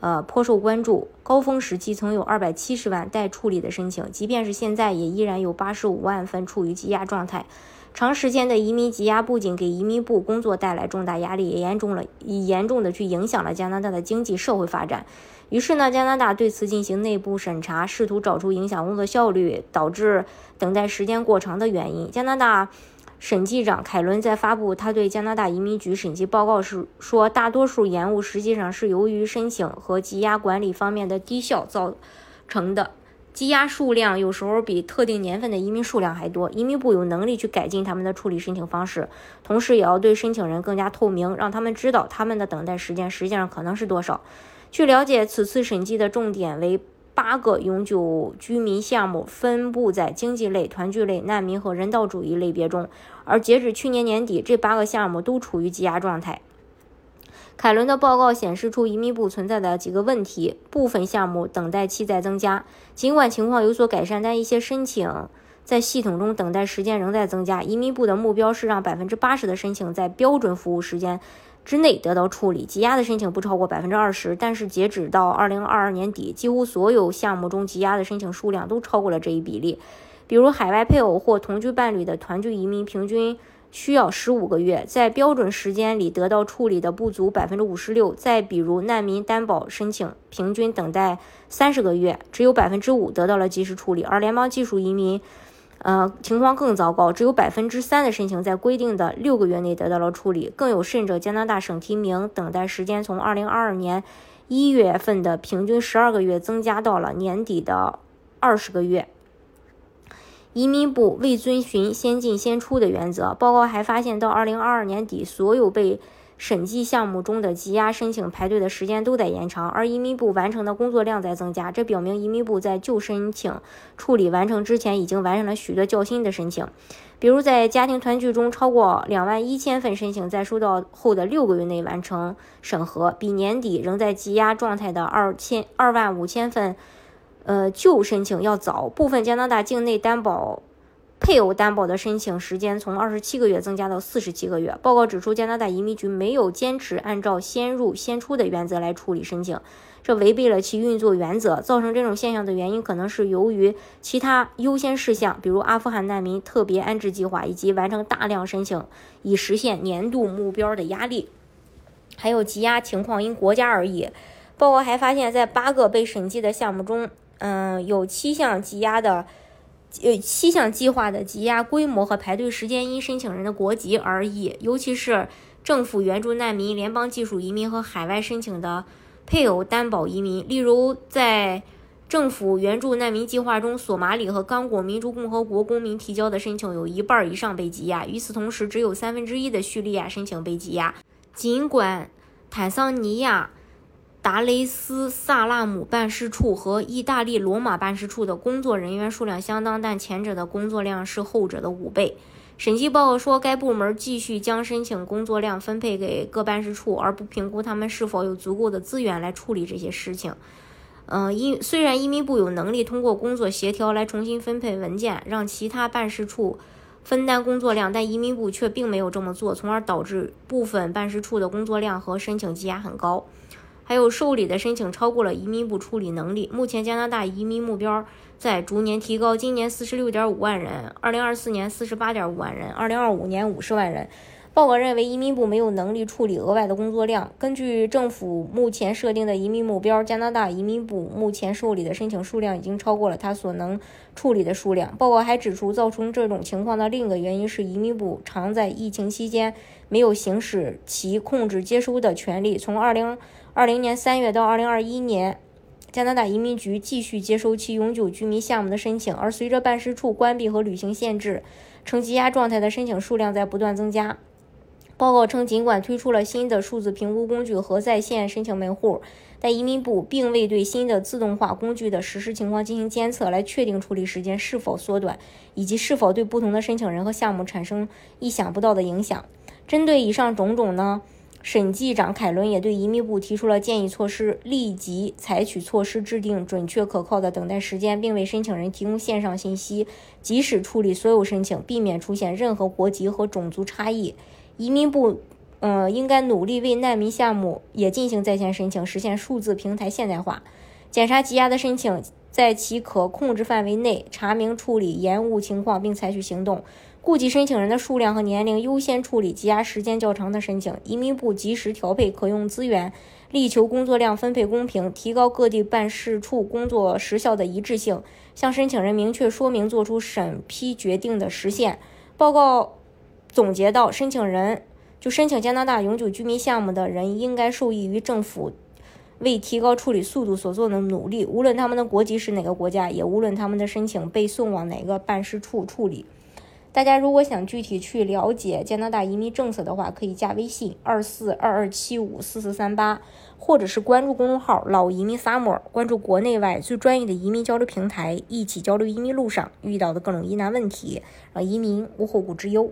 呃，颇受关注。高峰时期曾有二百七十万待处理的申请，即便是现在，也依然有八十五万份处于积压状态。长时间的移民积压不仅给移民部工作带来重大压力，也严重了，严重的去影响了加拿大的经济社会发展。于是呢，加拿大对此进行内部审查，试图找出影响工作效率、导致等待时间过长的原因。加拿大。审计长凯伦在发布他对加拿大移民局审计报告时说，大多数延误实际上是由于申请和积压管理方面的低效造成的。积压数量有时候比特定年份的移民数量还多。移民部有能力去改进他们的处理申请方式，同时也要对申请人更加透明，让他们知道他们的等待时间实际上可能是多少。据了解，此次审计的重点为。八个永久居民项目分布在经济类、团聚类、难民和人道主义类别中，而截止去年年底，这八个项目都处于积压状态。凯伦的报告显示出移民部存在的几个问题：部分项目等待期在增加，尽管情况有所改善，但一些申请在系统中等待时间仍在增加。移民部的目标是让百分之八十的申请在标准服务时间。之内得到处理，积压的申请不超过百分之二十，但是截止到二零二二年底，几乎所有项目中积压的申请数量都超过了这一比例。比如海外配偶或同居伴侣的团聚移民，平均需要十五个月，在标准时间里得到处理的不足百分之五十六。再比如难民担保申请，平均等待三十个月，只有百分之五得到了及时处理，而联邦技术移民。呃，情况更糟糕，只有百分之三的申请在规定的六个月内得到了处理。更有甚者，加拿大省提名等待时间从二零二二年一月份的平均十二个月增加到了年底的二十个月。移民部未遵循先进先出的原则。报告还发现，到二零二二年底，所有被审计项目中的积压申请排队的时间都在延长，而移民部完成的工作量在增加。这表明移民部在旧申请处理完成之前，已经完成了许多较新的申请。比如，在家庭团聚中，超过两万一千份申请在收到后的六个月内完成审核，比年底仍在积压状态的二千二万五千份，呃旧申请要早。部分加拿大境内担保。配偶担保的申请时间从二十七个月增加到四十七个月。报告指出，加拿大移民局没有坚持按照先入先出的原则来处理申请，这违背了其运作原则。造成这种现象的原因，可能是由于其他优先事项，比如阿富汗难民特别安置计划以及完成大量申请以实现年度目标的压力，还有积压情况因国家而异。报告还发现，在八个被审计的项目中，嗯，有七项积压的。呃七项计划的积压规模和排队时间因申请人的国籍而异，尤其是政府援助难民、联邦技术移民和海外申请的配偶担保移民。例如，在政府援助难民计划中，索马里和刚果民主共和国公民提交的申请有一半以上被积压。与此同时，只有三分之一的叙利亚申请被积压。尽管坦桑尼亚。达雷斯萨拉姆办事处和意大利罗马办事处的工作人员数量相当，但前者的工作量是后者的五倍。审计报告说，该部门继续将申请工作量分配给各办事处，而不评估他们是否有足够的资源来处理这些事情。嗯，因虽然移民部有能力通过工作协调来重新分配文件，让其他办事处分担工作量，但移民部却并没有这么做，从而导致部分办事处的工作量和申请积压很高。还有受理的申请超过了移民部处理能力。目前加拿大移民目标在逐年提高，今年四十六点五万人，二零二四年四十八点五万人，二零二五年五十万人。报告认为移民部没有能力处理额外的工作量。根据政府目前设定的移民目标，加拿大移民部目前受理的申请数量已经超过了他所能处理的数量。报告还指出，造成这种情况的另一个原因是移民部常在疫情期间没有行使其控制接收的权利。从二零二零年三月到二零二一年，加拿大移民局继续接收其永久居民项目的申请，而随着办事处关闭和履行限制，呈积压状态的申请数量在不断增加。报告称，尽管推出了新的数字评估工具和在线申请门户，但移民部并未对新的自动化工具的实施情况进行监测，来确定处理时间是否缩短，以及是否对不同的申请人和项目产生意想不到的影响。针对以上种种呢？审计长凯伦也对移民部提出了建议措施，立即采取措施，制定准确可靠的等待时间，并为申请人提供线上信息，及时处理所有申请，避免出现任何国籍和种族差异。移民部，呃，应该努力为难民项目也进行在线申请，实现数字平台现代化，检查积压的申请，在其可控制范围内查明处理延误情况，并采取行动。顾及申请人的数量和年龄，优先处理积压时间较长的申请。移民部及时调配可用资源，力求工作量分配公平，提高各地办事处工作时效的一致性。向申请人明确说明做出审批决定的时限。报告总结到，申请人就申请加拿大永久居民项目的人，应该受益于政府为提高处理速度所做的努力，无论他们的国籍是哪个国家，也无论他们的申请被送往哪个办事处处理。大家如果想具体去了解加拿大移民政策的话，可以加微信二四二二七五四四三八，或者是关注公众号“老移民 summer”，关注国内外最专业的移民交流平台，一起交流移民路上遇到的各种疑难问题，让移民无后顾之忧。